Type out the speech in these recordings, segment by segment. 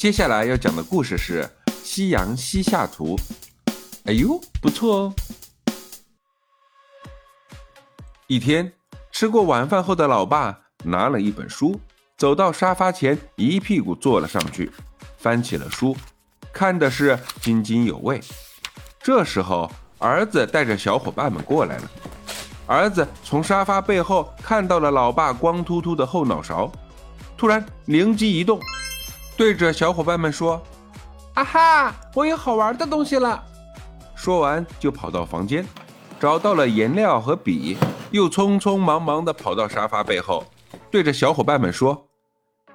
接下来要讲的故事是《夕阳西下图》。哎呦，不错哦！一天，吃过晚饭后的老爸拿了一本书，走到沙发前，一屁股坐了上去，翻起了书，看的是津津有味。这时候，儿子带着小伙伴们过来了。儿子从沙发背后看到了老爸光秃秃的后脑勺，突然灵机一动。对着小伙伴们说：“啊哈，我有好玩的东西了！”说完就跑到房间，找到了颜料和笔，又匆匆忙忙地跑到沙发背后，对着小伙伴们说：“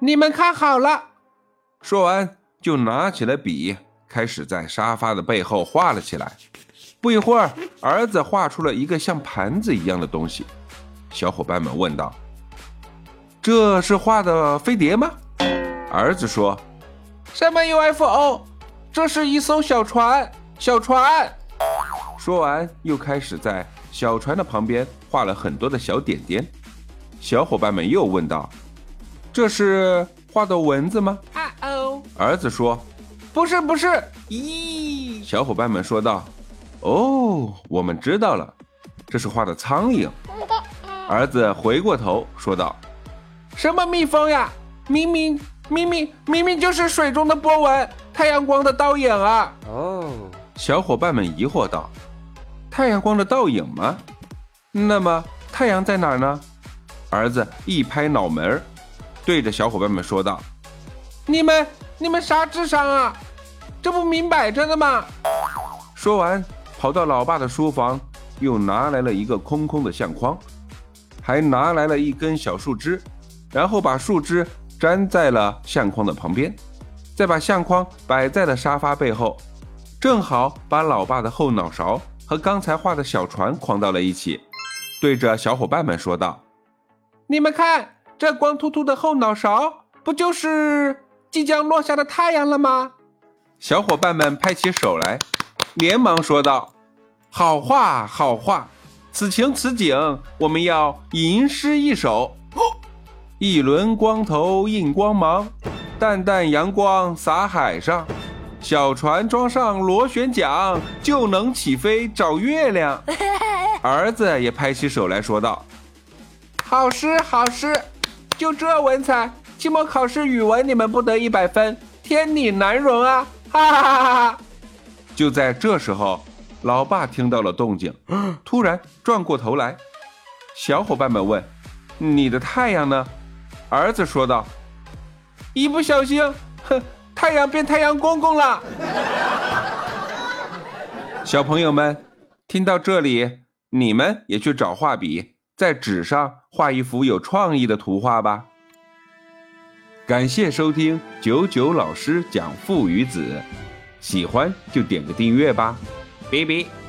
你们看好了！”说完就拿起了笔，开始在沙发的背后画了起来。不一会儿，儿子画出了一个像盘子一样的东西。小伙伴们问道：“这是画的飞碟吗？”儿子说：“什么 UFO？这是一艘小船，小船。”说完，又开始在小船的旁边画了很多的小点点。小伙伴们又问道：“这是画的蚊子吗？”啊哦，儿子说：“不是，不是。”咦，小伙伴们说道：“哦，我们知道了，这是画的苍蝇。”儿子回过头说道：“什么蜜蜂呀？明明……”明明明明就是水中的波纹，太阳光的倒影啊！哦，小伙伴们疑惑道：“太阳光的倒影吗？那么太阳在哪儿呢？”儿子一拍脑门，对着小伙伴们说道：“你们你们啥智商啊？这不明摆着的吗？”说完，跑到老爸的书房，又拿来了一个空空的相框，还拿来了一根小树枝，然后把树枝。粘在了相框的旁边，再把相框摆在了沙发背后，正好把老爸的后脑勺和刚才画的小船框到了一起，对着小伙伴们说道：“你们看，这光秃秃的后脑勺，不就是即将落下的太阳了吗？”小伙伴们拍起手来，连忙说道：“好画，好画！此情此景，我们要吟诗一首。”一轮光头映光芒，淡淡阳光洒海上，小船装上螺旋桨，就能起飞找月亮。儿子也拍起手来说道：“好诗好诗，就这文采，期末考试语文你们不得一百分，天理难容啊！”哈哈哈哈哈！就在这时候，老爸听到了动静，突然转过头来，小伙伴们问：“你的太阳呢？”儿子说道：“一不小心，哼，太阳变太阳公公了。”小朋友们，听到这里，你们也去找画笔，在纸上画一幅有创意的图画吧。感谢收听九九老师讲父与子，喜欢就点个订阅吧，拜拜。